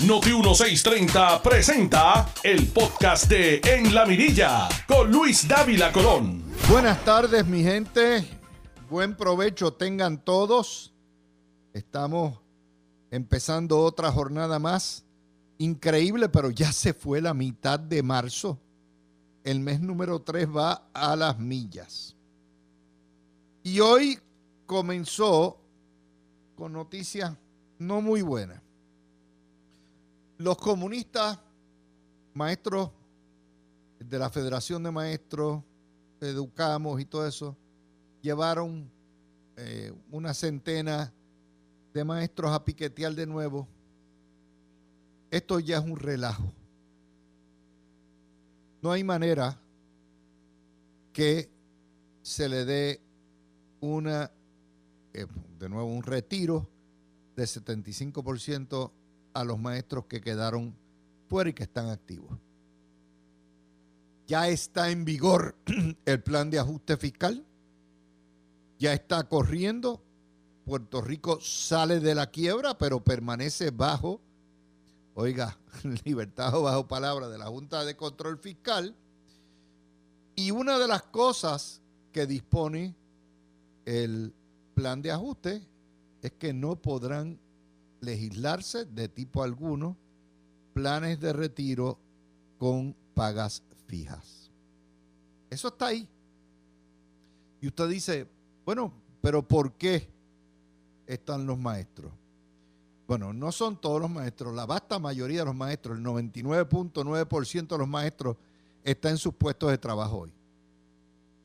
Noti 1630 presenta el podcast de En la Mirilla con Luis Dávila Colón. Buenas tardes, mi gente. Buen provecho tengan todos. Estamos empezando otra jornada más. Increíble, pero ya se fue la mitad de marzo. El mes número 3 va a las millas. Y hoy comenzó con noticias no muy buenas. Los comunistas, maestros de la Federación de Maestros, Educamos y todo eso, llevaron eh, una centena de maestros a piquetear de nuevo. Esto ya es un relajo. No hay manera que se le dé una, eh, de nuevo, un retiro de 75% a los maestros que quedaron fuera y que están activos. Ya está en vigor el plan de ajuste fiscal. Ya está corriendo. Puerto Rico sale de la quiebra, pero permanece bajo, oiga, libertad o bajo palabra de la Junta de Control Fiscal. Y una de las cosas que dispone el plan de ajuste es que no podrán legislarse de tipo alguno planes de retiro con pagas fijas. Eso está ahí. Y usted dice, bueno, pero ¿por qué están los maestros? Bueno, no son todos los maestros, la vasta mayoría de los maestros, el 99.9% de los maestros está en sus puestos de trabajo hoy.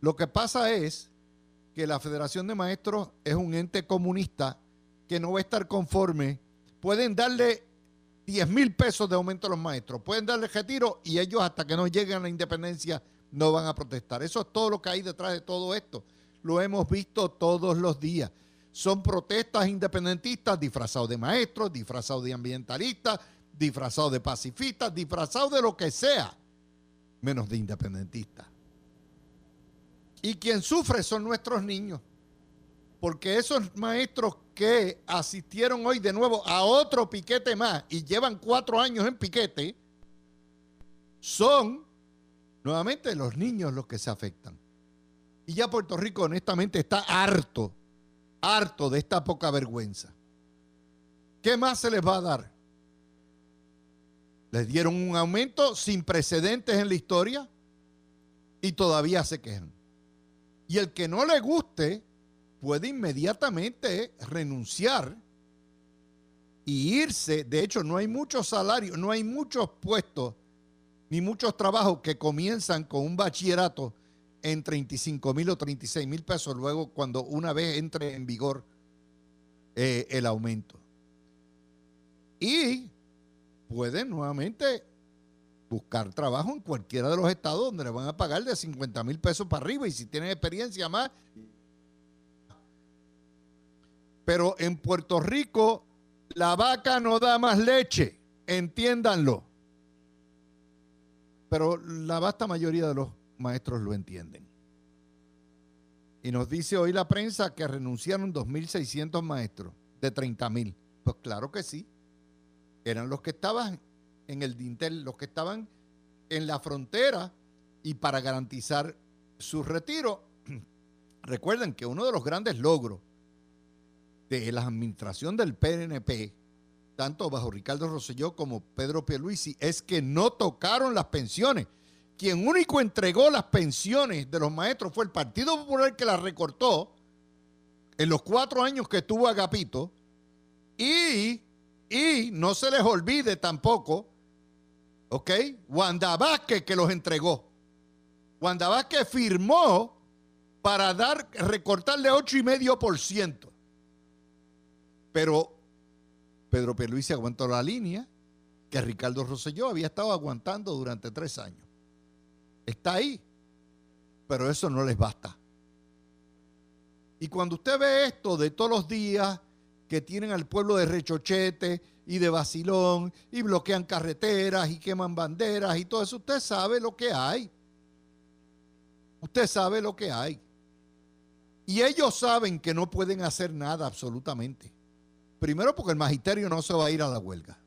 Lo que pasa es que la Federación de Maestros es un ente comunista que no va a estar conforme pueden darle 10 mil pesos de aumento a los maestros, pueden darle retiro y ellos hasta que no lleguen a la independencia no van a protestar. Eso es todo lo que hay detrás de todo esto. Lo hemos visto todos los días. Son protestas independentistas disfrazados de maestros, disfrazados de ambientalistas, disfrazados de pacifistas, disfrazados de lo que sea, menos de independentistas. Y quien sufre son nuestros niños, porque esos maestros que asistieron hoy de nuevo a otro piquete más y llevan cuatro años en piquete, son nuevamente los niños los que se afectan. Y ya Puerto Rico honestamente está harto, harto de esta poca vergüenza. ¿Qué más se les va a dar? Les dieron un aumento sin precedentes en la historia y todavía se quejan. Y el que no le guste, puede inmediatamente renunciar y irse. De hecho, no hay muchos salarios, no hay muchos puestos ni muchos trabajos que comienzan con un bachillerato en 35 mil o 36 mil pesos luego cuando una vez entre en vigor eh, el aumento. Y pueden nuevamente buscar trabajo en cualquiera de los estados donde le van a pagar de 50 mil pesos para arriba y si tienen experiencia más pero en Puerto Rico la vaca no da más leche, entiéndanlo. Pero la vasta mayoría de los maestros lo entienden. Y nos dice hoy la prensa que renunciaron 2.600 maestros de 30.000. Pues claro que sí. Eran los que estaban en el dintel, los que estaban en la frontera y para garantizar su retiro. Recuerden que uno de los grandes logros de la administración del PNP, tanto bajo Ricardo Rosselló como Pedro Pierluisi, es que no tocaron las pensiones. Quien único entregó las pensiones de los maestros fue el Partido Popular que las recortó en los cuatro años que tuvo Agapito. Y, y no se les olvide tampoco, ¿ok? Wanda Vázquez que los entregó. Wanda Vázquez firmó para dar, recortarle 8,5%. Pero Pedro Pierluisi aguantó la línea que Ricardo Rosselló había estado aguantando durante tres años. Está ahí, pero eso no les basta. Y cuando usted ve esto de todos los días que tienen al pueblo de Rechochete y de Basilón y bloquean carreteras y queman banderas y todo eso, usted sabe lo que hay. Usted sabe lo que hay. Y ellos saben que no pueden hacer nada absolutamente. Primero porque el magisterio no se va a ir a la huelga.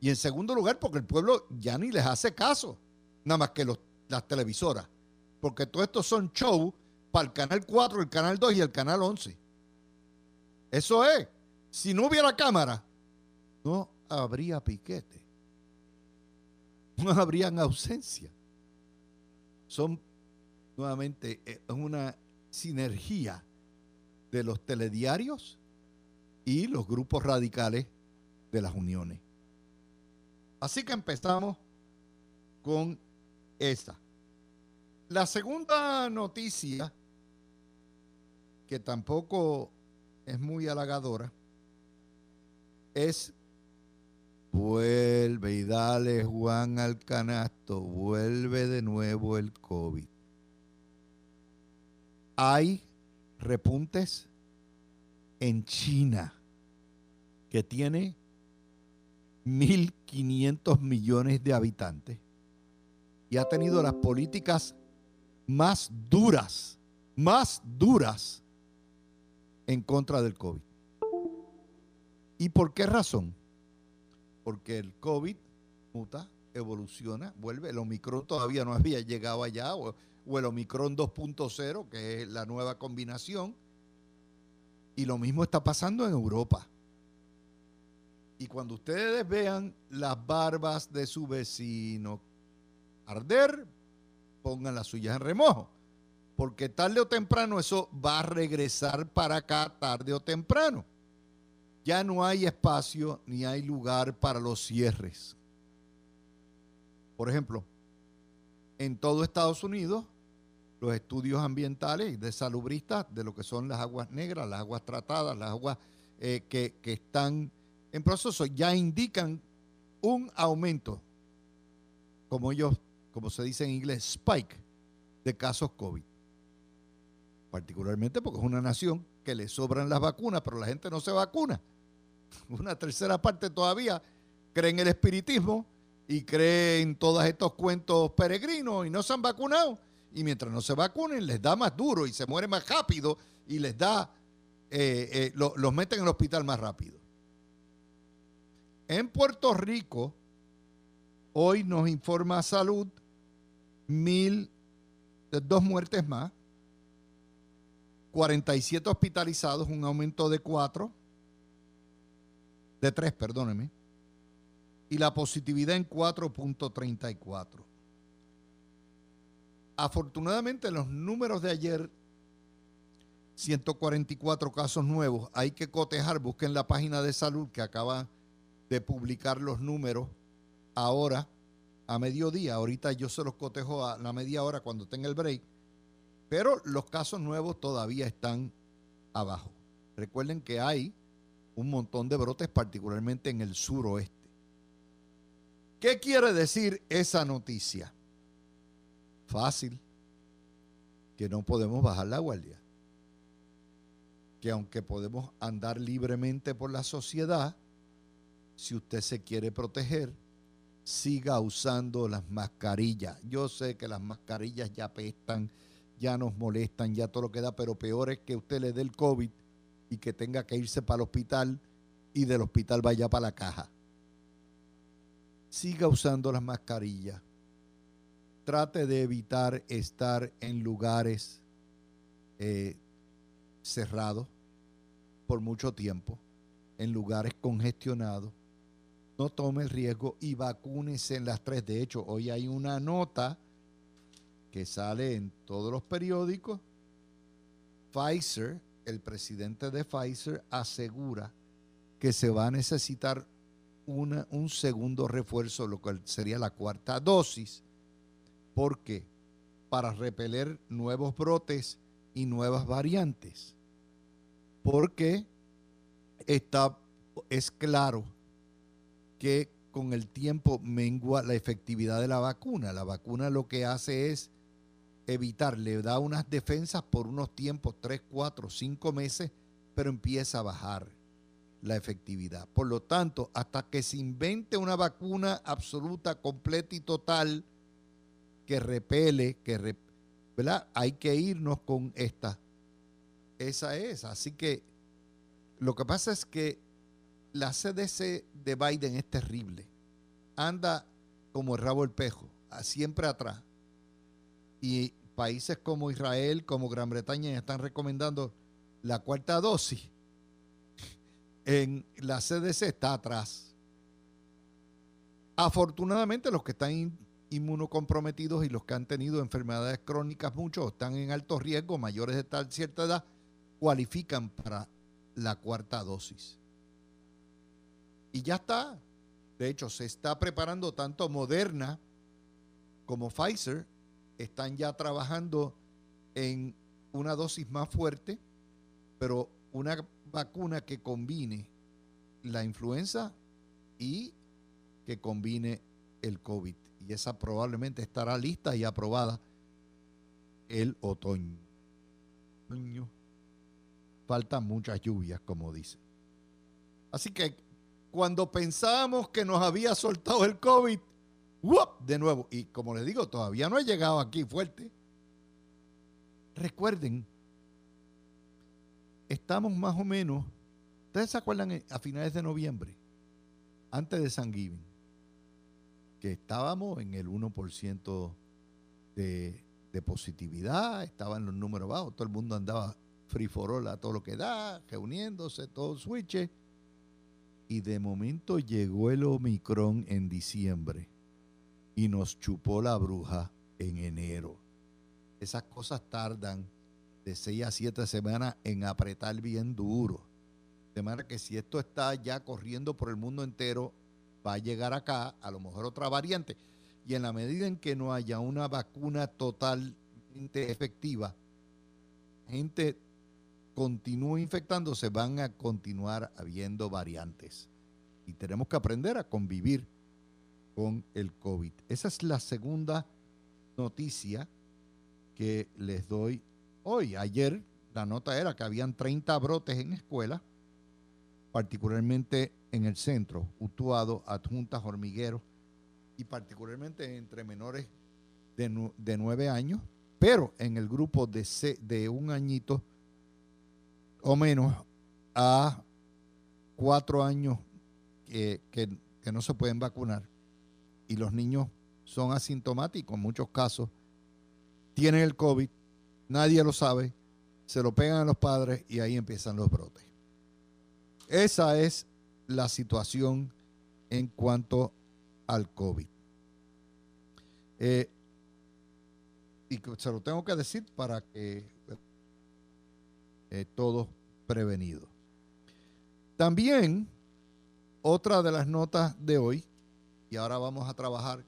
Y en segundo lugar, porque el pueblo ya ni les hace caso, nada más que las televisoras. Porque todo esto son shows para el canal 4, el canal 2 y el canal 11. Eso es. Si no hubiera cámara, no habría piquete. No habrían ausencia. Son nuevamente eh, una sinergia de los telediarios y los grupos radicales de las uniones. Así que empezamos con esta. La segunda noticia, que tampoco es muy halagadora, es vuelve y dale Juan al canasto, vuelve de nuevo el COVID. Hay repuntes en China, que tiene 1.500 millones de habitantes y ha tenido las políticas más duras, más duras en contra del COVID. ¿Y por qué razón? Porque el COVID muta, evoluciona, vuelve. El Omicron todavía no había llegado allá, o, o el Omicron 2.0, que es la nueva combinación. Y lo mismo está pasando en Europa. Y cuando ustedes vean las barbas de su vecino arder, pongan las suyas en remojo. Porque tarde o temprano eso va a regresar para acá, tarde o temprano. Ya no hay espacio ni hay lugar para los cierres. Por ejemplo, en todo Estados Unidos, los estudios ambientales de salubristas de lo que son las aguas negras, las aguas tratadas, las aguas eh, que están en proceso ya indican un aumento, como ellos, como se dice en inglés, spike de casos COVID. Particularmente porque es una nación que le sobran las vacunas, pero la gente no se vacuna. Una tercera parte todavía cree en el espiritismo y cree en todos estos cuentos peregrinos y no se han vacunado. Y mientras no se vacunen, les da más duro y se muere más rápido y les da, eh, eh, los meten en el hospital más rápido. En Puerto Rico, hoy nos informa Salud mil, dos muertes más, 47 hospitalizados, un aumento de cuatro, de tres, perdóneme, y la positividad en 4.34. Afortunadamente, los números de ayer, 144 casos nuevos, hay que cotejar, busquen la página de salud que acaba de publicar los números ahora a mediodía. Ahorita yo se los cotejo a la media hora cuando tenga el break. Pero los casos nuevos todavía están abajo. Recuerden que hay un montón de brotes, particularmente en el suroeste. ¿Qué quiere decir esa noticia? Fácil. Que no podemos bajar la guardia. Que aunque podemos andar libremente por la sociedad, si usted se quiere proteger, siga usando las mascarillas. Yo sé que las mascarillas ya apestan, ya nos molestan, ya todo lo que da, pero peor es que usted le dé el COVID y que tenga que irse para el hospital y del hospital vaya para la caja. Siga usando las mascarillas. Trate de evitar estar en lugares eh, cerrados por mucho tiempo, en lugares congestionados no tome el riesgo y vacúnese en las tres. De hecho, hoy hay una nota que sale en todos los periódicos. Pfizer, el presidente de Pfizer, asegura que se va a necesitar un segundo refuerzo, lo cual sería la cuarta dosis. ¿Por qué? Para repeler nuevos brotes y nuevas variantes. Porque está, es claro que con el tiempo mengua la efectividad de la vacuna. La vacuna lo que hace es evitar, le da unas defensas por unos tiempos, 3, 4, 5 meses, pero empieza a bajar la efectividad. Por lo tanto, hasta que se invente una vacuna absoluta, completa y total que repele, que ¿verdad? Hay que irnos con esta. Esa es. Así que lo que pasa es que la CDC de Biden es terrible. anda como el rabo el pejo, siempre atrás. Y países como Israel, como Gran Bretaña están recomendando la cuarta dosis. En la CDC está atrás. Afortunadamente los que están inmunocomprometidos y los que han tenido enfermedades crónicas, muchos están en alto riesgo, mayores de tal cierta edad, cualifican para la cuarta dosis. Y ya está. De hecho, se está preparando tanto Moderna como Pfizer, están ya trabajando en una dosis más fuerte, pero una vacuna que combine la influenza y que combine el COVID. Y esa probablemente estará lista y aprobada el otoño. Faltan muchas lluvias, como dice. Así que cuando pensábamos que nos había soltado el COVID, de nuevo, y como les digo, todavía no ha llegado aquí fuerte. Recuerden, estamos más o menos, ¿ustedes se acuerdan a finales de noviembre, antes de San Giving, que estábamos en el 1% de, positividad, estaban los números bajos, todo el mundo andaba free for all a todo lo que da, reuniéndose, todo switch. Y de momento llegó el Omicron en diciembre y nos chupó la bruja en enero. Esas cosas tardan de 6 a 7 semanas en apretar bien duro. De manera que si esto está ya corriendo por el mundo entero, va a llegar acá, a lo mejor otra variante. Y en la medida en que no haya una vacuna totalmente efectiva, gente continúa infectándose, van a continuar habiendo variantes. Y tenemos que aprender a convivir con el COVID. Esa es la segunda noticia que les doy hoy. Ayer la nota era que habían 30 brotes en escuelas, particularmente en el centro, Utuado, Adjuntas, Hormigueros, y particularmente entre menores de, de 9 años, pero en el grupo de, de un añito o menos a cuatro años que, que, no se pueden vacunar y los niños son asintomáticos en muchos casos, tienen el COVID, nadie lo sabe, se lo pegan a los padres y ahí empiezan los brotes. Esa es la situación en cuanto al COVID. Eh, y se lo tengo que decir para que eh, todos prevenidos. También, otra de las notas de hoy, y ahora vamos a trabajar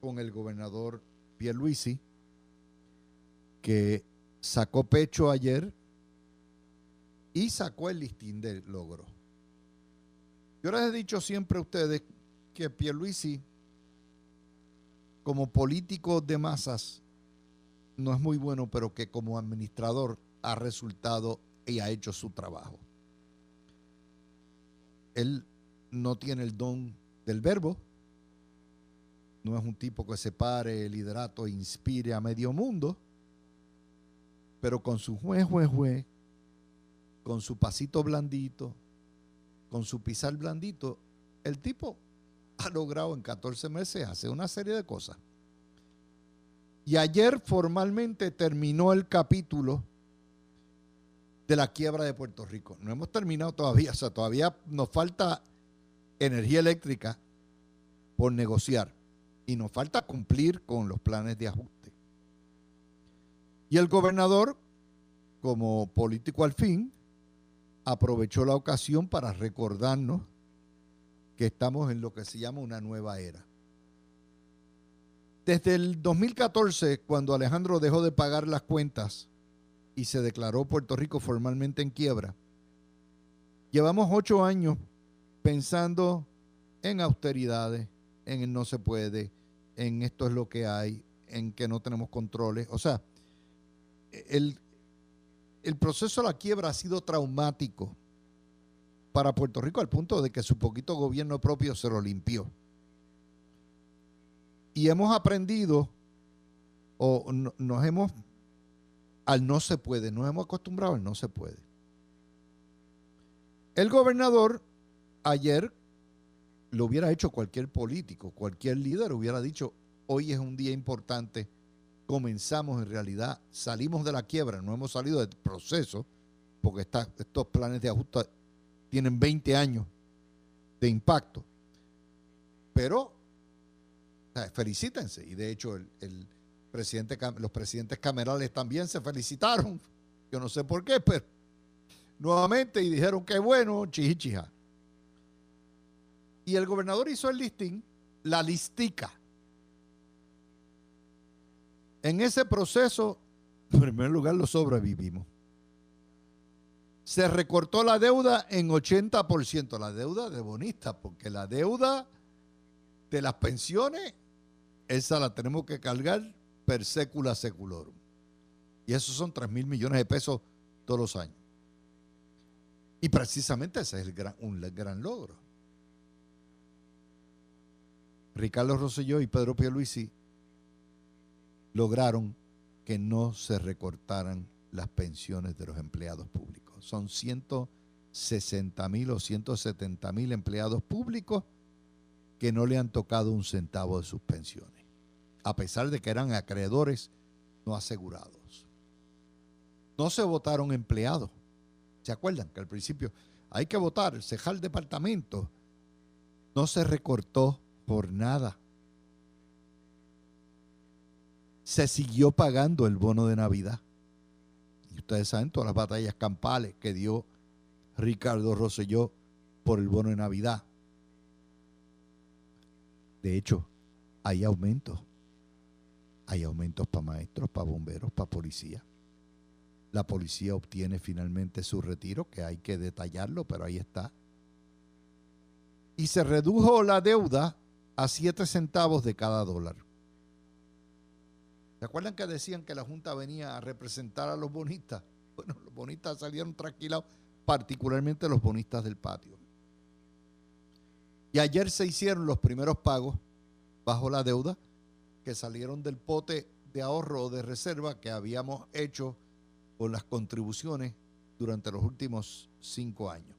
con el gobernador Pierluisi, que sacó pecho ayer y sacó el listín de logro. Yo les he dicho siempre a ustedes que Pierluisi, como político de masas, no es muy bueno, pero que como administrador ha resultado y ha hecho su trabajo. Él no tiene el don del verbo, no es un tipo que separe el liderato inspire a medio mundo, pero con su juez, juez, juez, con su pasito blandito, con su pisar blandito, el tipo ha logrado en 14 meses hacer una serie de cosas. Y ayer formalmente terminó el capítulo de la quiebra de Puerto Rico. No hemos terminado todavía, o sea, todavía nos falta energía eléctrica por negociar y nos falta cumplir con los planes de ajuste. Y el gobernador, como político al fin, aprovechó la ocasión para recordarnos que estamos en lo que se llama una nueva era. Desde el 2014, cuando Alejandro dejó de pagar las cuentas y se declaró Puerto Rico formalmente en quiebra. Llevamos ocho años pensando en austeridades, en el no se puede, en esto es lo que hay, en que no tenemos controles. O sea, el, el proceso de la quiebra ha sido traumático para Puerto Rico al punto de que su poquito gobierno propio se lo limpió. Y hemos aprendido o nos hemos al no se puede. Nos hemos acostumbrado al no se puede. El gobernador ayer lo hubiera hecho cualquier político, cualquier líder hubiera dicho, hoy es un día importante, comenzamos en realidad, salimos de la quiebra, no hemos salido del proceso, porque estos planes de ajuste tienen 20 años de impacto. Pero felicítense. Y de hecho, el, los presidentes camerales también se felicitaron. Yo no sé por qué, pero nuevamente y dijeron que bueno, chichicha. Y el gobernador hizo el listín, la listica. En ese proceso, en primer lugar, lo sobrevivimos. Se recortó la deuda en 80%, la deuda de bonistas, porque la deuda de las pensiones, esa la tenemos que cargar per secula seculorum. Y esos son 3 mil millones de pesos todos los años. Y precisamente ese es el gran, un gran logro. Ricardo Rosselló y Pedro Pierluisi lograron que no se recortaran las pensiones de los empleados públicos. Son 160 mil o 170 mil empleados públicos que no le han tocado un centavo de sus pensiones, a pesar de que eran acreedores no asegurados. No se votaron empleados. ¿Se acuerdan que al principio hay que votar, cejar departamento? No se recortó por nada se siguió pagando el bono de Navidad. Y ustedes saben todas las batallas campales que dio Ricardo Rosselló por el bono de Navidad. De hecho, hay aumentos. Hay aumentos para maestros, para bomberos, para policía. La policía obtiene finalmente su retiro, que hay que detallarlo, pero ahí está. Y se redujo la deuda a 7 centavos de cada dólar. ¿Se acuerdan que decían que la Junta venía a representar a los bonistas? Bueno, los bonistas salieron tranquilados, particularmente los bonistas del patio. Y ayer se hicieron los primeros pagos bajo la deuda que salieron del pote de ahorro o de reserva que habíamos hecho con las contribuciones durante los últimos cinco años.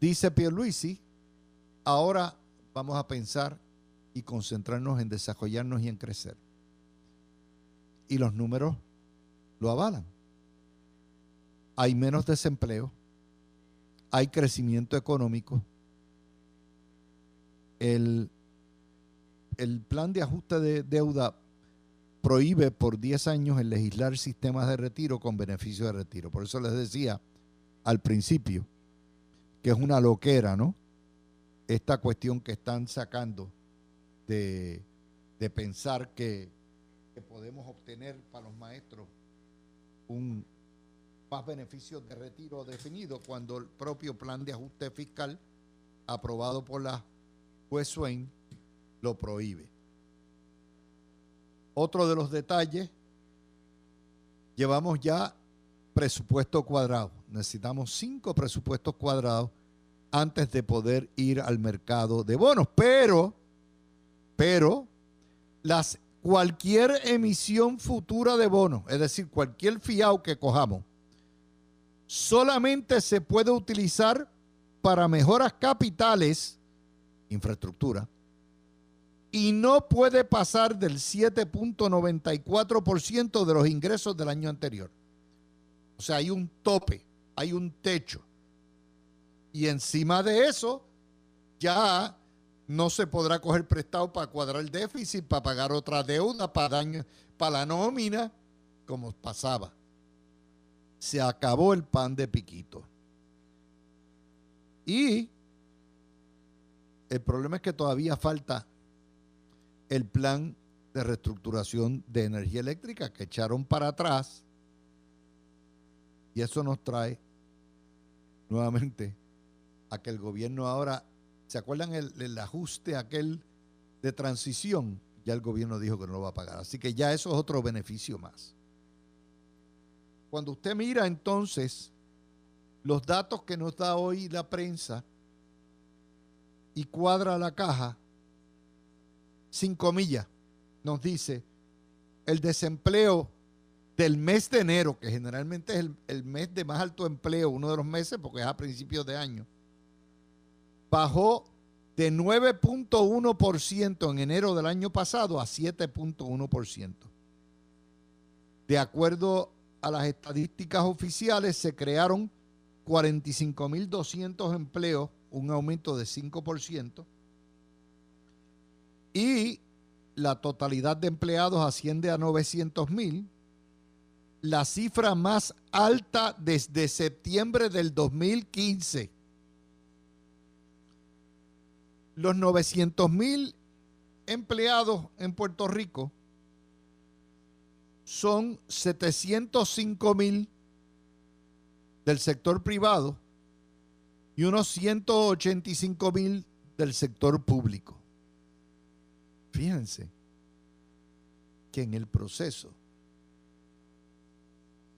Dice Pierluisi, ahora vamos a pensar y concentrarnos en desarrollarnos y en crecer. Y los números lo avalan. Hay menos desempleo, hay crecimiento económico. El, el plan de ajuste de deuda prohíbe por 10 años el legislar sistemas de retiro con beneficio de retiro. Por eso les decía al principio que es una loquera, ¿no? Esta cuestión que están sacando de, pensar que, podemos obtener para los maestros un más beneficio de retiro definido cuando el propio plan de ajuste fiscal aprobado por la juez Swain lo prohíbe. Otro de los detalles, llevamos ya presupuesto cuadrado. Necesitamos cinco presupuestos cuadrados antes de poder ir al mercado de bonos, pero pero las, cualquier emisión futura de bonos, es decir, cualquier fiado que cojamos, solamente se puede utilizar para mejoras capitales, infraestructura, y no puede pasar del 7.94% de los ingresos del año anterior. O sea, hay un tope, hay un techo. Y encima de eso, ya no se podrá coger prestado para cuadrar el déficit, para pagar otra deuda, para, para la nómina, como pasaba. Se acabó el pan de piquito. Y el problema es que todavía falta el plan de reestructuración de energía eléctrica que echaron para atrás. Y eso nos trae nuevamente a que el gobierno ahora ¿Se acuerdan el, ajuste aquel de transición? Ya el gobierno dijo que no lo va a pagar. Así que ya eso es otro beneficio más. Cuando usted mira entonces los datos que nos da hoy la prensa y cuadra la caja, sin comillas, nos dice el desempleo del mes de enero, que generalmente es el, el, mes de más alto empleo, uno de los meses, porque es a principios de año, bajó de 9.1% en enero del año pasado a 7.1%. De acuerdo a las estadísticas oficiales, se crearon 45.200 empleos, un aumento de 5%, y la totalidad de empleados asciende a 900.000, la cifra más alta desde septiembre del 2015. Los 900.000 empleados en Puerto Rico son 705.000 del sector privado y unos 185 mil del sector público. Fíjense que en el proceso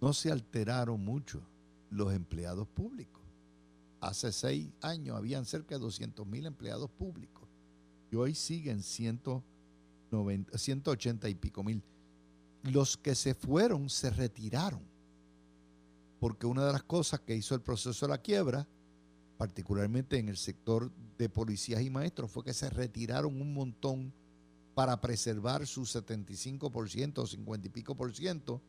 no se alteraron mucho los empleados públicos. Hace seis años habían cerca de 200 mil empleados públicos y hoy siguen 190, 180 y pico mil. Los que se fueron se retiraron porque una de las cosas que hizo el proceso de la quiebra, particularmente en el sector de policías y maestros, fue que se retiraron un montón para preservar su 75% o 50 y pico por ciento.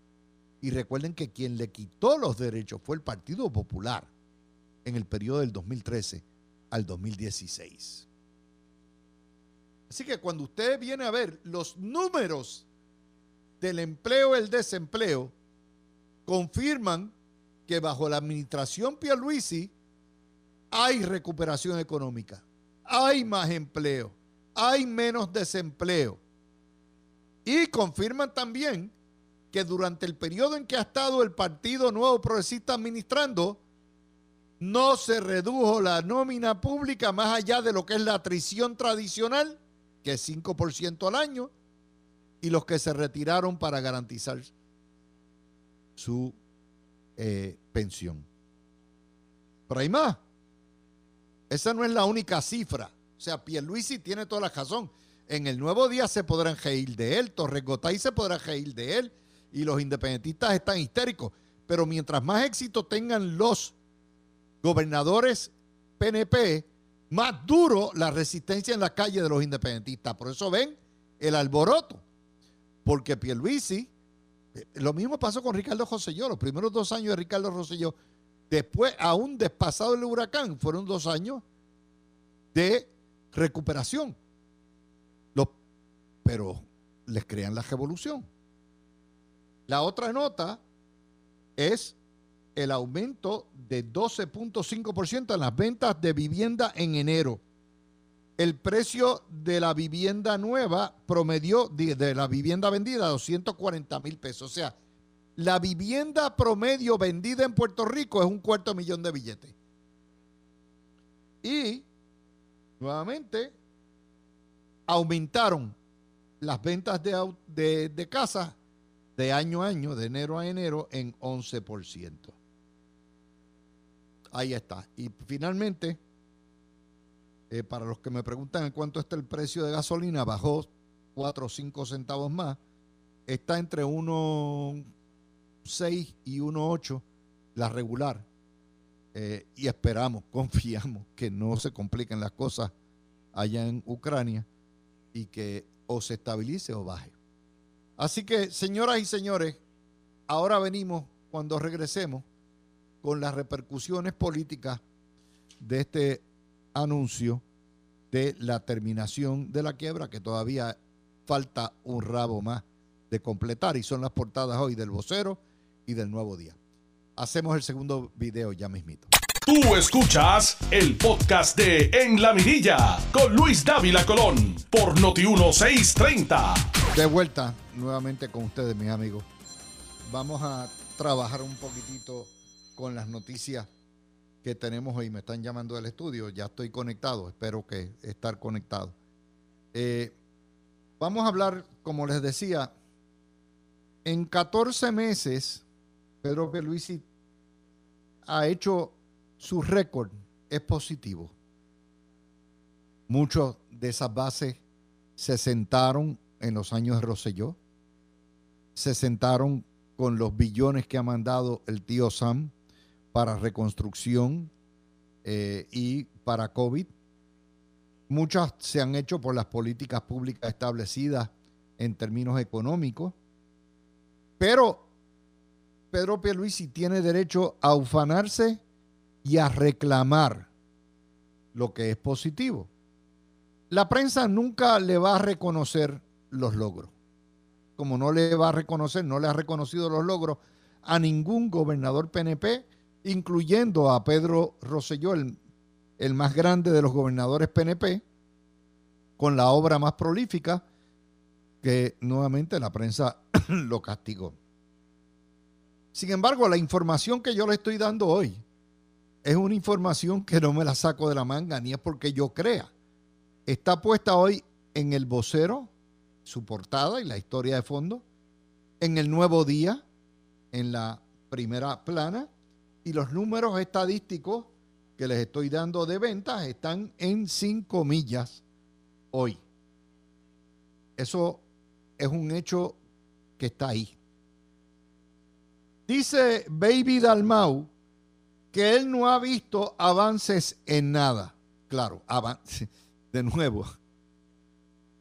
Y recuerden que quien le quitó los derechos fue el Partido Popular en el periodo del 2013 al 2016. Así que cuando usted viene a ver los números del empleo y el desempleo, confirman que bajo la administración Pierluisi hay recuperación económica, hay más empleo, hay menos desempleo. Y confirman también que durante el periodo en que ha estado el Partido Nuevo Progresista administrando, no se redujo la nómina pública más allá de lo que es la atrición tradicional, que es 5% al año, y los que se retiraron para garantizar su eh, pensión. Pero hay más. Esa no es la única cifra. O sea, Pierluisi tiene toda la razón. En el nuevo día se podrán reír de él, Torres Gotay se podrá reír de él y los independentistas están histéricos. Pero mientras más éxito tengan los gobernadores PNP, más duro la resistencia en la calle de los independentistas. Por eso ven el alboroto. Porque Pierluisi eh, lo mismo pasó con Ricardo Rosselló. Los primeros dos años de Ricardo Rosselló, después, aún despasado el huracán, fueron dos años de recuperación. pero les crean la revolución. La otra nota es el aumento de 12.5% en las ventas de vivienda en enero el precio de la vivienda nueva promedió de, la vivienda vendida 240 mil pesos. O sea, la vivienda promedio vendida en Puerto Rico es un cuarto millón de billetes. Y nuevamente aumentaron las ventas de, de, de casas de año a año, de enero a enero, en 11%. Ahí está. Y finalmente, eh, para los que me preguntan en cuánto está el precio de gasolina, bajó 4 o 5 centavos más. Está entre 1.6 y 1.8 la regular. Eh, y esperamos, confiamos que no se compliquen las cosas allá en Ucrania y que o se estabilice o baje. Así que, señoras y señores, ahora venimos cuando regresemos con las repercusiones políticas de este anuncio de la terminación de la quiebra, que todavía falta un rabo más de completar y son las portadas hoy del vocero y del nuevo día. Hacemos el segundo video ya mismito. Tú escuchas el podcast de En la Mirilla con Luis Dávila Colón por Noti 1630. De vuelta nuevamente con ustedes, mis amigos. Vamos a trabajar un poquitito con las noticias que tenemos hoy. Me están llamando del estudio, ya estoy conectado, espero que estar conectado. Eh, vamos a hablar, como les decía, en 14 meses, Pedro Pierluisi ha hecho su récord, es positivo. Muchos de esas bases se sentaron en los años de Roselló, se sentaron con los billones que ha mandado el tío Sam, para reconstrucción eh, y para COVID. Muchas se han hecho por las políticas públicas establecidas en términos económicos, pero Pedro Pierluisi tiene derecho a ufanarse y a reclamar lo que es positivo. La prensa nunca le va a reconocer los logros. Como no le va a reconocer, no le ha reconocido los logros a ningún gobernador PNP, incluyendo a Pedro Rosselló, el, el más grande de los gobernadores PNP, con la obra más prolífica, que nuevamente la prensa lo castigó. Sin embargo, la información que yo le estoy dando hoy es una información que no me la saco de la manga, ni es porque yo crea. Está puesta hoy en el vocero, su portada y la historia de fondo, en el nuevo día, en la primera plana, y los números estadísticos que les estoy dando de ventas están en cinco millas hoy. Eso es un hecho que está ahí. Dice Baby Dalmau que él no ha visto avances en nada. Claro, de nuevo.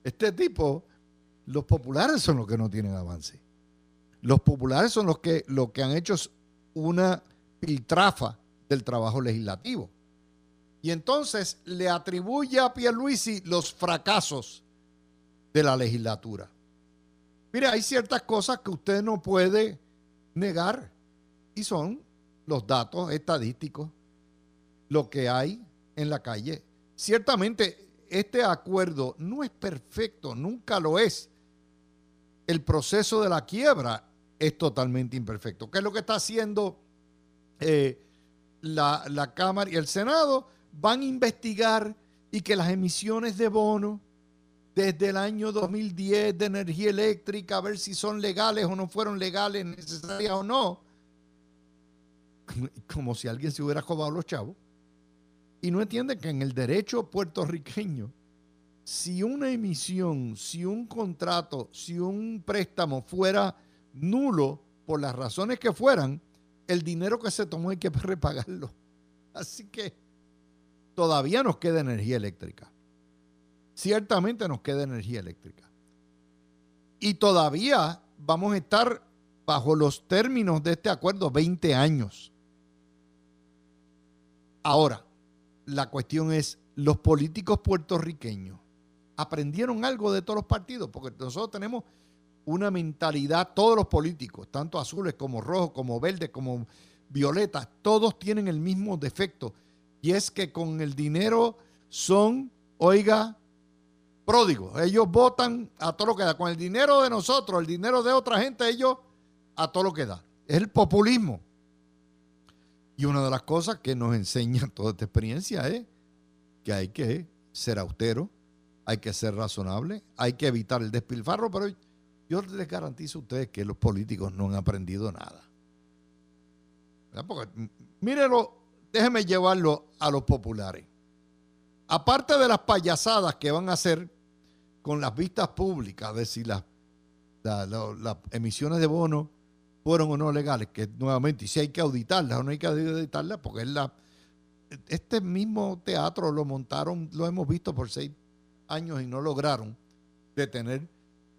Este tipo, los populares son los que no tienen avance. Los populares son los que lo que han hecho una piltrafa del trabajo legislativo. Y entonces le atribuye a Pierluisi los fracasos de la legislatura. Mire, hay ciertas cosas que usted no puede negar y son los datos estadísticos, lo que hay en la calle. Ciertamente este acuerdo no es perfecto, nunca lo es. El proceso de la quiebra es totalmente imperfecto. ¿Qué es lo que está haciendo eh, la, la Cámara y el Senado? Van a investigar y que las emisiones de bono desde el año 2010 de energía eléctrica, a ver si son legales o no fueron legales, necesarias o no. Como si alguien se hubiera robado los chavos. Y no entienden que en el derecho puertorriqueño, si una emisión, si un contrato, si un préstamo fuera nulo por las razones que fueran, el dinero que se tomó hay que repagarlo. Así que todavía nos queda energía eléctrica ciertamente nos queda energía eléctrica. Y todavía vamos a estar bajo los términos de este acuerdo 20 años. Ahora, la cuestión es, los políticos puertorriqueños aprendieron algo de todos los partidos, porque nosotros tenemos una mentalidad, todos los políticos, tanto azules como rojos, como verdes, como violetas, todos tienen el mismo defecto, y es que con el dinero son, oiga, pródigos. Ellos votan a todo lo que da. Con el dinero de nosotros, el dinero de otra gente, ellos a todo lo que da. Es el populismo. Y una de las cosas que nos enseña toda esta experiencia es que hay que ser austero, hay que ser razonable, hay que evitar el despilfarro, pero yo les garantizo a ustedes que los políticos no han aprendido nada. Porque, mírelo, déjeme llevarlo a los populares. Aparte de las payasadas que van a hacer con las vistas públicas, ver si las, emisiones de bonos fueron o no legales, que nuevamente, si hay que auditarlas o no hay que auditarlas, porque es la, este mismo teatro lo montaron, lo hemos visto por seis años y no lograron detener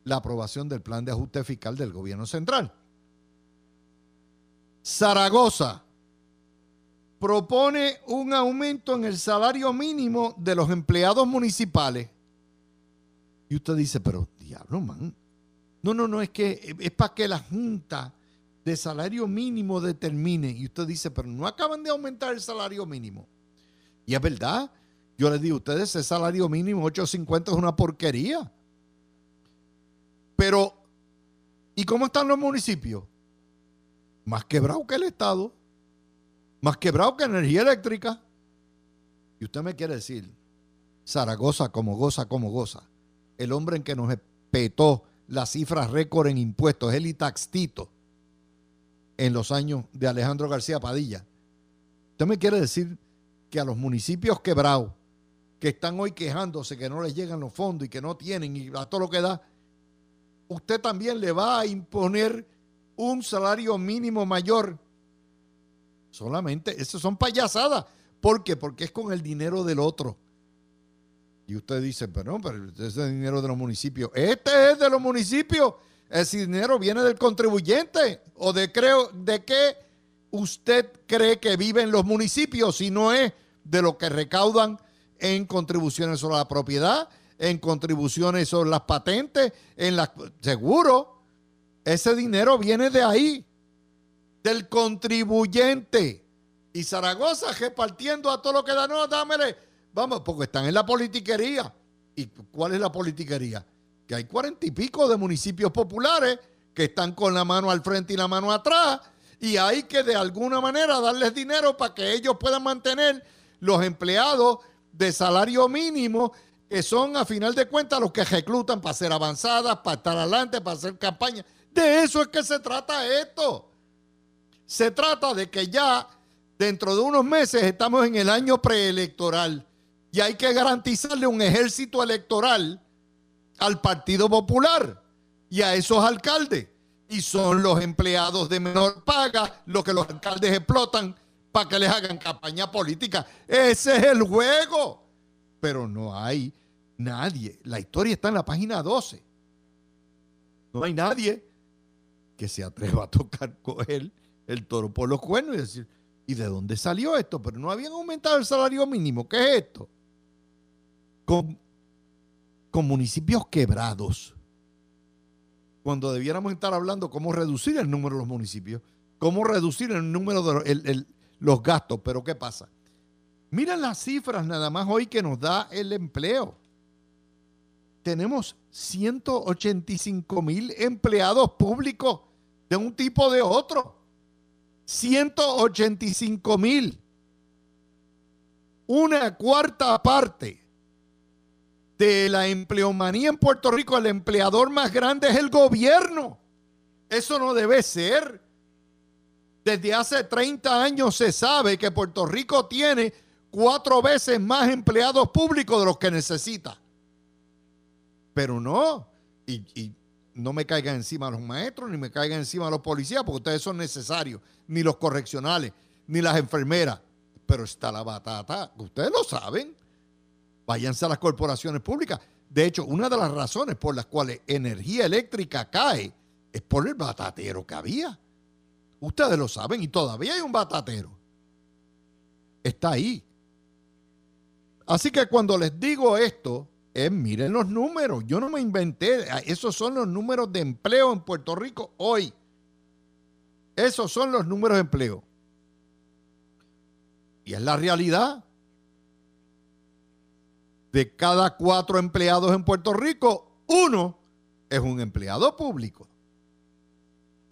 la aprobación del plan de ajuste fiscal del gobierno central. Zaragoza propone un aumento en el salario mínimo de los empleados municipales y usted dice, pero diablo, man. No, no, no, es que es para que la Junta de Salario Mínimo determine. Y usted dice, pero no acaban de aumentar el salario mínimo. Y es verdad. Yo les digo a ustedes, ese salario mínimo 8.50 es una porquería. Pero, ¿y cómo están los municipios? Más quebrado que el Estado. Más quebrado que energía eléctrica. Y usted me quiere decir, Zaragoza como goza, como goza el hombre en que nos petó las cifras récord en impuestos, el Itaxtito, en los años de Alejandro García Padilla. Usted me quiere decir que a los municipios quebrados, que están hoy quejándose que no les llegan los fondos y que no tienen y a todo lo que da, usted también le va a imponer un salario mínimo mayor. Solamente, eso son payasadas. ¿Por qué? Porque es con el dinero del otro. Y usted dice, pero no, pero ese dinero de los municipios. Este es de los municipios. Ese dinero viene del contribuyente. ¿O de, creo, de qué usted cree que viven los municipios si no es de lo que recaudan en contribuciones sobre la propiedad, en contribuciones sobre las patentes, en las... Seguro, ese dinero viene de ahí, del contribuyente. Y Zaragoza repartiendo a todo lo que da, no, dámele Vamos, porque están en la politiquería. ¿Y cuál es la politiquería? Que hay cuarenta y pico de municipios populares que están con la mano al frente y la mano atrás y hay que de alguna manera darles dinero para que ellos puedan mantener los empleados de salario mínimo que son a final de cuentas los que reclutan para ser avanzadas, para estar adelante, para hacer campaña. De eso es que se trata esto. Se trata de que ya dentro de unos meses estamos en el año preelectoral y hay que garantizarle un ejército electoral al Partido Popular y a esos alcaldes. Y son los empleados de menor paga los que los alcaldes explotan para que les hagan campaña política. Ese es el juego. Pero no hay nadie. La historia está en la página 12. No hay nadie que se atreva a tocar con él el toro por los cuernos y decir, ¿y de dónde salió esto? Pero no habían aumentado el salario mínimo. ¿Qué es esto? Con, municipios quebrados. Cuando debiéramos estar hablando cómo reducir el número de los municipios, cómo reducir el número de los gastos. Pero ¿qué pasa? Miren las cifras nada más hoy que nos da el empleo. Tenemos 185 mil empleados públicos de un tipo o de otro. 185 mil. Una cuarta parte de la empleomanía en Puerto Rico, el empleador más grande es el gobierno. Eso no debe ser. Desde hace 30 años se sabe que Puerto Rico tiene cuatro veces más empleados públicos de los que necesita. Pero no. Y, no me caigan encima los maestros, ni me caigan encima los policías, porque ustedes son necesarios, ni los correccionales, ni las enfermeras. Pero está la batata, ustedes lo saben váyanse a las corporaciones públicas. De hecho, una de las razones por las cuales energía eléctrica cae es por el batatero que había. Ustedes lo saben y todavía hay un batatero. Está ahí. Así que cuando les digo esto, es miren los números. Yo no me inventé. Esos son los números de empleo en Puerto Rico hoy. Esos son los números de empleo. Y es la realidad de cada cuatro empleados en Puerto Rico, uno es un empleado público.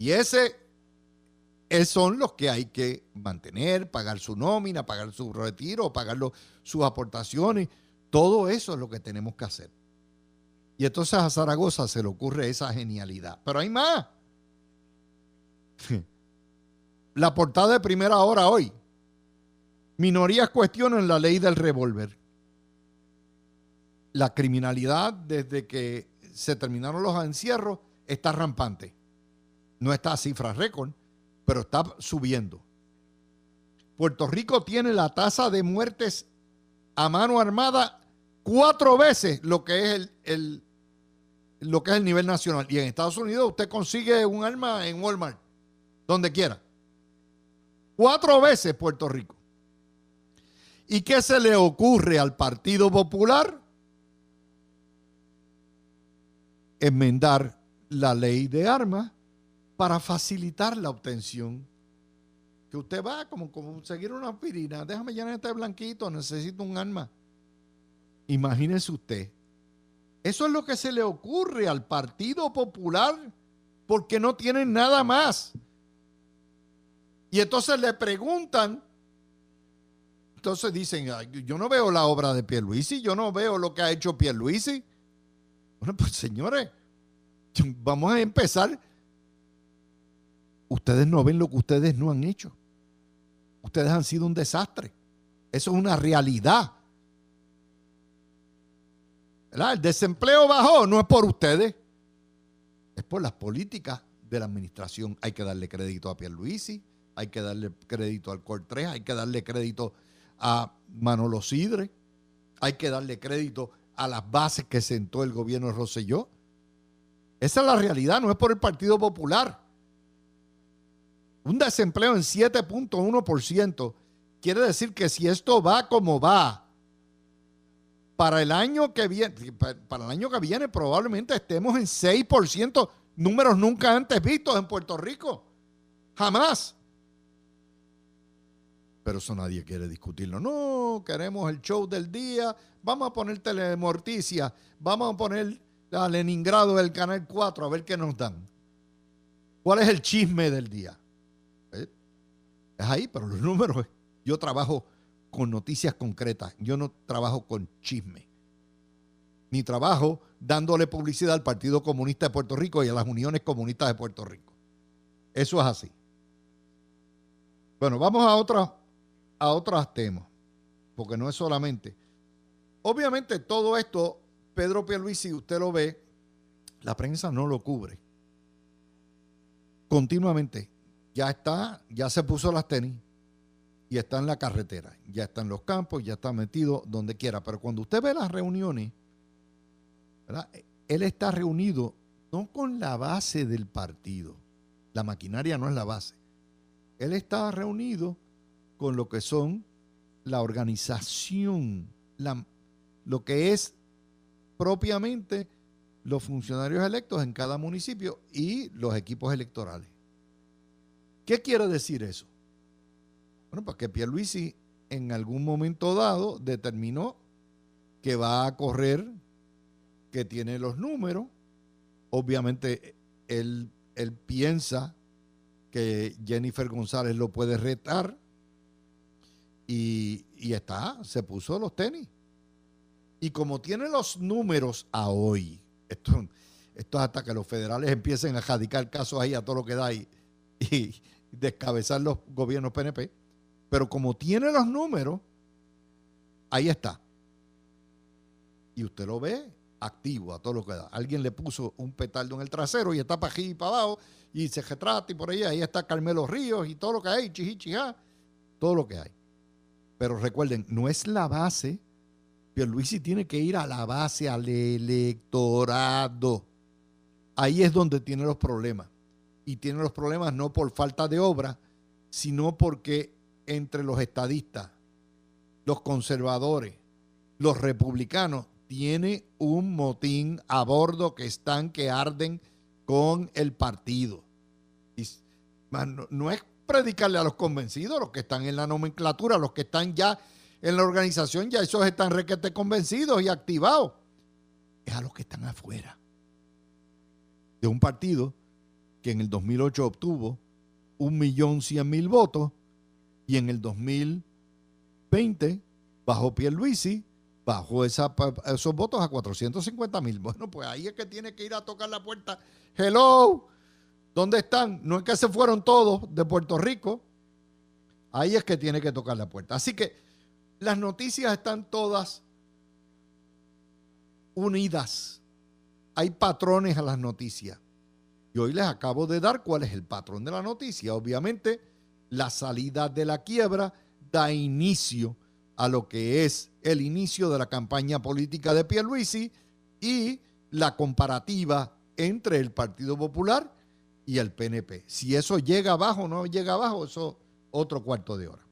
Y ese son los que hay que mantener, pagar su nómina, pagar su retiro, pagar sus aportaciones. Todo eso es lo que tenemos que hacer. Y entonces a Zaragoza se le ocurre esa genialidad. Pero hay más. La portada de primera hora hoy. Minorías cuestionan la ley del revólver la criminalidad desde que se terminaron los encierros está rampante. No está a cifra récord, pero está subiendo. Puerto Rico tiene la tasa de muertes a mano armada cuatro veces lo que es el, lo que es el nivel nacional. Y en Estados Unidos usted consigue un arma en Walmart, donde quiera. Cuatro veces Puerto Rico. ¿Y qué se le ocurre al Partido Popular? Enmendar la ley de armas para facilitar la obtención. Que usted va como, como seguir una aspirina, déjame llenar este blanquito, necesito un arma. Imagínese usted. Eso es lo que se le ocurre al Partido Popular porque no tienen nada más. Y entonces le preguntan, entonces dicen, yo no veo la obra de Pierluisi, yo no veo lo que ha hecho Pierluisi. Bueno, pues señores, vamos a empezar. Ustedes no ven lo que ustedes no han hecho. Ustedes han sido un desastre. Eso es una realidad. El desempleo bajó, no es por ustedes, es por las políticas de la administración. Hay que darle crédito a Pierluisi, hay que darle crédito al Cortés, hay que darle crédito a Manolo Sidre, hay que darle crédito a las bases que sentó el gobierno de Rosselló. Esa es la realidad, no es por el Partido Popular. Un desempleo en 7.1% quiere decir que si esto va como va, para el año que viene, para el año que viene probablemente estemos en 6%, números nunca antes vistos en Puerto Rico. Jamás. Pero eso nadie quiere discutirlo. No, queremos el show del día. Vamos a poner telemorticia. Vamos a poner a Leningrado del Canal 4 a ver qué nos dan. ¿Cuál es el chisme del día? ¿Eh? Es ahí, pero los números. Yo trabajo con noticias concretas. Yo no trabajo con chisme. Ni trabajo dándole publicidad al Partido Comunista de Puerto Rico y a las uniones comunistas de Puerto Rico. Eso es así. Bueno, vamos a, a otros temas, porque no es solamente. Obviamente todo esto, Pedro Pierluisi, usted lo ve, la prensa no lo cubre. Continuamente. Ya está, ya se puso las tenis, y está en la carretera, ya está en los campos, ya está metido donde quiera. Pero cuando usted ve las reuniones, él está reunido no con la base del partido, la maquinaria no es la base. Él está reunido con lo que son la organización, lo que es propiamente los funcionarios electos en cada municipio y los equipos electorales. ¿Qué quiere decir eso? Bueno, pues que Pierluisi en algún momento dado determinó que va a correr, que tiene los números. Obviamente él, él piensa que Jennifer González lo puede retar y, y está, se puso los tenis. Y como tiene los números a hoy, esto, esto es hasta que los federales empiecen a radicar casos ahí a todo lo que da y, descabezar los gobiernos PNP pero como tiene los números, ahí está. Y usted lo ve activo a todo lo que da. Alguien le puso un petardo en el trasero y está para aquí y para abajo y se retrata y por ahí, ahí está Carmelo Ríos y todo lo que hay, chichichijá, todo lo que hay. Pero recuerden, no es la base. Pierluisi tiene que ir a la base, al electorado. Ahí es donde tiene los problemas. Y tiene los problemas no por falta de obra, sino porque entre los estadistas, los conservadores, los republicanos, tiene un motín a bordo que están que arden con el partido. Y, no, es predicarle a los convencidos, los que están en la nomenclatura, los que están ya en la organización, ya esos están requete convencidos y activados. Es a los que están afuera de un partido que en el 2008 obtuvo un millón cien mil votos y en el 2020 bajó Pierluisi, bajó esos votos a 450 mil. Bueno, pues ahí es que tiene que ir a tocar la puerta. Hello, ¿dónde están? No es que se fueron todos de Puerto Rico. Ahí es que tiene que tocar la puerta. Así que las noticias están todas unidas. Hay patrones a las noticias. Y hoy les acabo de dar cuál es el patrón de la noticia. Obviamente, la salida de la quiebra da inicio a lo que es el inicio de la campaña política de Pierluisi y la comparativa entre el Partido Popular y el PNP. Si eso llega abajo o no llega abajo, eso otro cuarto de hora.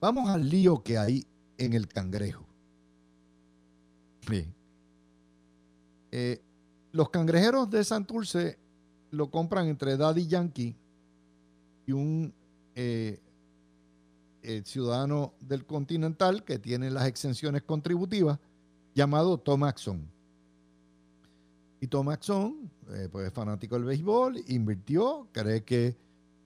Vamos al lío que hay en el cangrejo. Eh, los cangrejeros de Santurce lo compran entre Daddy Yankee y un eh, eh, ciudadano del Continental que tiene las exenciones contributivas llamado Tom Axon. Y Tom Axon, pues es fanático del béisbol, invirtió, cree que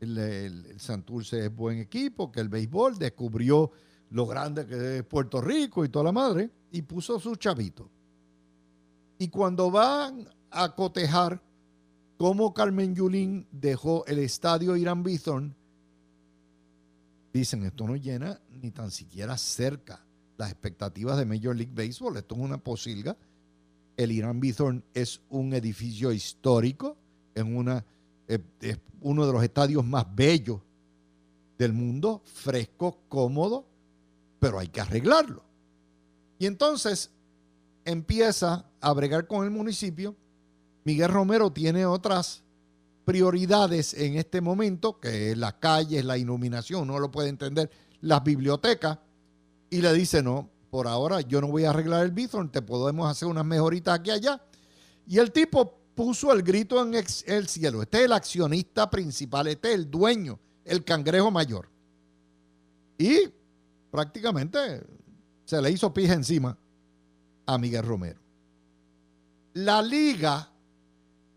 el, Santurce es buen equipo, que el béisbol descubrió lo grande que es Puerto Rico y toda la madre, y puso su chavito. Y cuando van a cotejar cómo Carmen Yulín dejó el estadio Irán Bithorn, dicen esto no llena ni tan siquiera cerca las expectativas de Major League Baseball. Esto es una posilga. El Irán Bithorn es un edificio histórico, es, una, es uno de los estadios más bellos del mundo, fresco, cómodo, pero hay que arreglarlo. Y entonces empieza a bregar con el municipio. Miguel Romero tiene otras prioridades en este momento, que es las calles, la iluminación, no lo puede entender, las bibliotecas, y le dice, no, por ahora yo no voy a arreglar el Bithorn, te podemos hacer unas mejoritas aquí y allá. Y el tipo puso el grito en el cielo. Este es el accionista principal, este es el dueño, el cangrejo mayor. Y prácticamente se le hizo pija encima a Miguel Romero. La liga,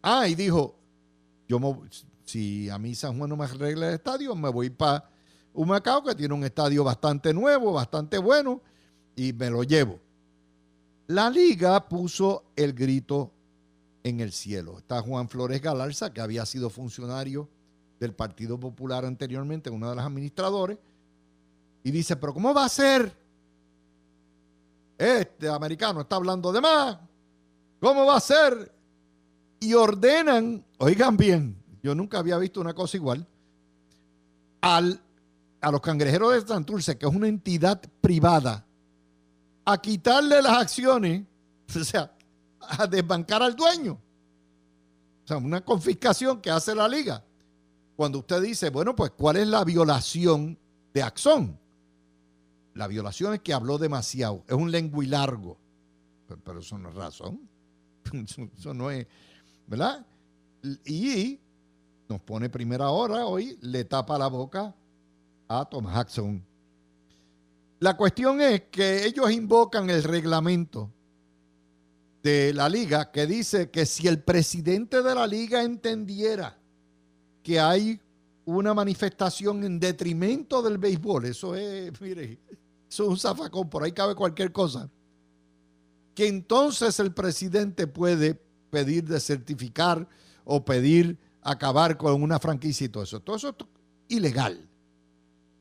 ah, y dijo, yo si a mí San Juan no me arregla el estadio, me voy para Humacao, que tiene un estadio bastante nuevo, bastante bueno, y me lo llevo. La liga puso el grito en el cielo. Está Juan Flores Galarza, que había sido funcionario del Partido Popular anteriormente, uno de los administradores, y dice, pero ¿cómo va a ser? Este americano está hablando de más. ¿Cómo va a ser? Y ordenan, oigan bien, yo nunca había visto una cosa igual, al, a los cangrejeros de Santurce, que es una entidad privada, a quitarle las acciones, o sea, a desbancar al dueño. O sea, una confiscación que hace la liga. Cuando usted dice, bueno, pues, ¿cuál es la violación de Axón? La violación es que habló demasiado. Es un lenguaje largo. Pero, eso no es razón. Eso, no es, ¿verdad? Y nos pone primera hora hoy, le tapa la boca a Tom Jackson. La cuestión es que ellos invocan el reglamento de la liga que dice que si el presidente de la liga entendiera que hay una manifestación en detrimento del béisbol, eso es, mire, eso es un zafacón, por ahí cabe cualquier cosa, que entonces el presidente puede pedir de certificar o pedir acabar con una franquicia y todo eso. Todo eso es ilegal.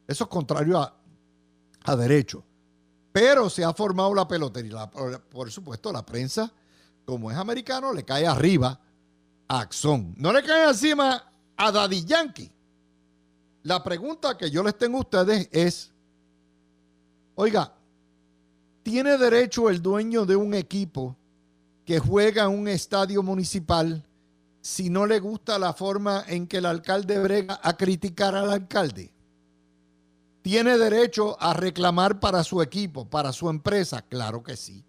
Eso es contrario a, a derecho. Pero se ha formado la pelotería. por supuesto, la prensa, como es americano, le cae arriba a Axon. No le cae encima a Daddy Yankee. La pregunta que yo les tengo a ustedes es, oiga, ¿tiene derecho el dueño de un equipo que juega en un estadio municipal si no le gusta la forma en que el alcalde brega a criticar al alcalde? ¿Tiene derecho a reclamar para su equipo, para su empresa? Claro que sí.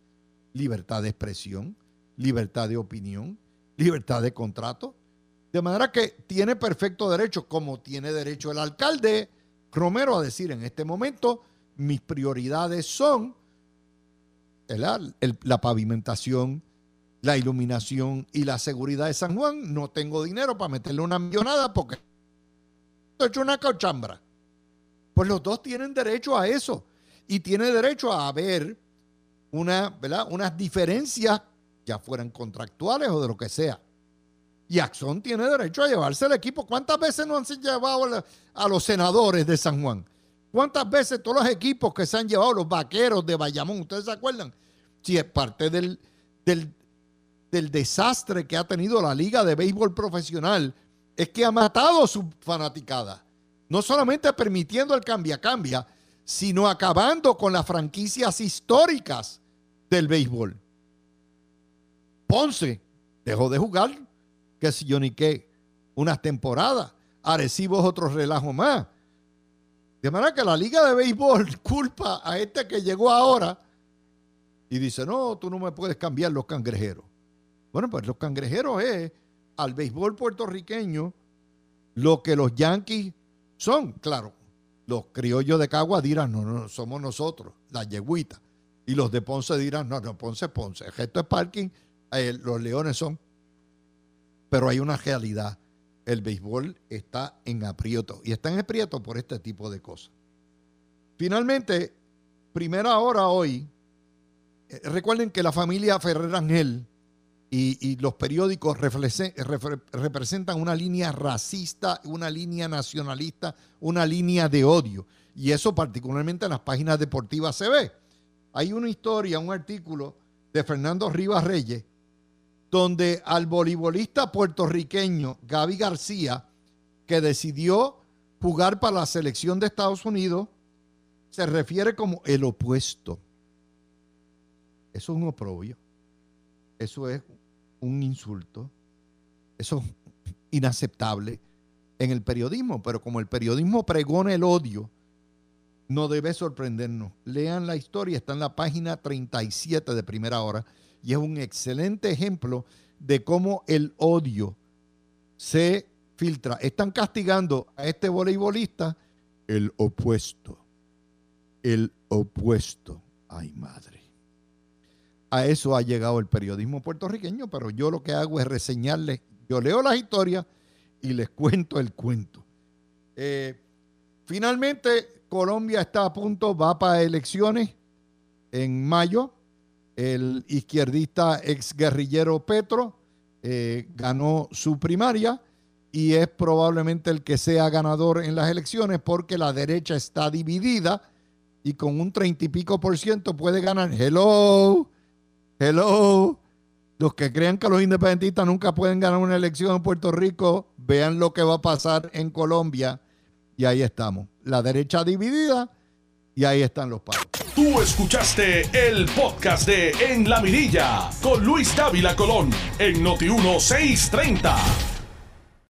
Libertad de expresión, libertad de opinión, libertad de contrato. De manera que tiene perfecto derecho, como tiene derecho el alcalde Romero a decir en este momento, mis prioridades son la pavimentación, la iluminación y la seguridad de San Juan. No tengo dinero para meterle una millonada porque he hecho una cochambra. Pues los dos tienen derecho a eso y tiene derecho a haber una, ¿verdad? unas diferencias, ya fueran contractuales o de lo que sea. Y Axón tiene derecho a llevarse el equipo. ¿Cuántas veces no han llevado a los senadores de San Juan? ¿Cuántas veces todos los equipos que se han llevado, los vaqueros de Bayamón, ustedes se acuerdan? Si es parte del, del, del desastre que ha tenido la Liga de Béisbol Profesional, es que ha matado su fanaticada no solamente permitiendo el cambia-cambia, sino acabando con las franquicias históricas del béisbol. Ponce dejó de jugar, que si yo ni qué, unas temporadas. Arecibo es otro relajo más. De manera que la liga de béisbol culpa a este que llegó ahora y dice, no, tú no me puedes cambiar los cangrejeros. Bueno, pues los cangrejeros es al béisbol puertorriqueño lo que los Yankees son, claro, los criollos de Cagua dirán, no, no, somos nosotros, la yeguita. Y los de Ponce dirán, no, no, Ponce, Ponce. El gesto es parking, eh, los leones son. Pero hay una realidad. El béisbol está en aprieto. Y está en aprieto por este tipo de cosas. Finalmente, primera hora hoy. Eh, recuerden que la familia Ferrer Ángel y, los periódicos representan una línea racista, una línea nacionalista, una línea de odio. Y eso particularmente en las páginas deportivas se ve. Hay una historia, un artículo de Fernando Rivas Reyes, donde al voleibolista puertorriqueño Gaby García, que decidió jugar para la selección de Estados Unidos, se refiere como el opuesto. Eso es un oprobio. Eso es un insulto. Eso es inaceptable en el periodismo. Pero como el periodismo pregona el odio, no debe sorprendernos. Lean la historia, está en la página 37 de primera hora y es un excelente ejemplo de cómo el odio se filtra. Están castigando a este voleibolista el opuesto. El opuesto. Ay, madre. A eso ha llegado el periodismo puertorriqueño, pero yo lo que hago es reseñarles. Yo leo las historias y les cuento el cuento. Eh, finalmente, Colombia está a punto, va para elecciones en mayo. El izquierdista exguerrillero Petro eh, ganó su primaria y es probablemente el que sea ganador en las elecciones porque la derecha está dividida y con un treinta y pico por ciento puede ganar. Hello, hello. Los que crean que los independentistas nunca pueden ganar una elección en Puerto Rico, vean lo que va a pasar en Colombia y ahí estamos. La derecha dividida y ahí están los palos. Tú escuchaste el podcast de En la Mirilla con Luis Dávila Colón en Noti 1630.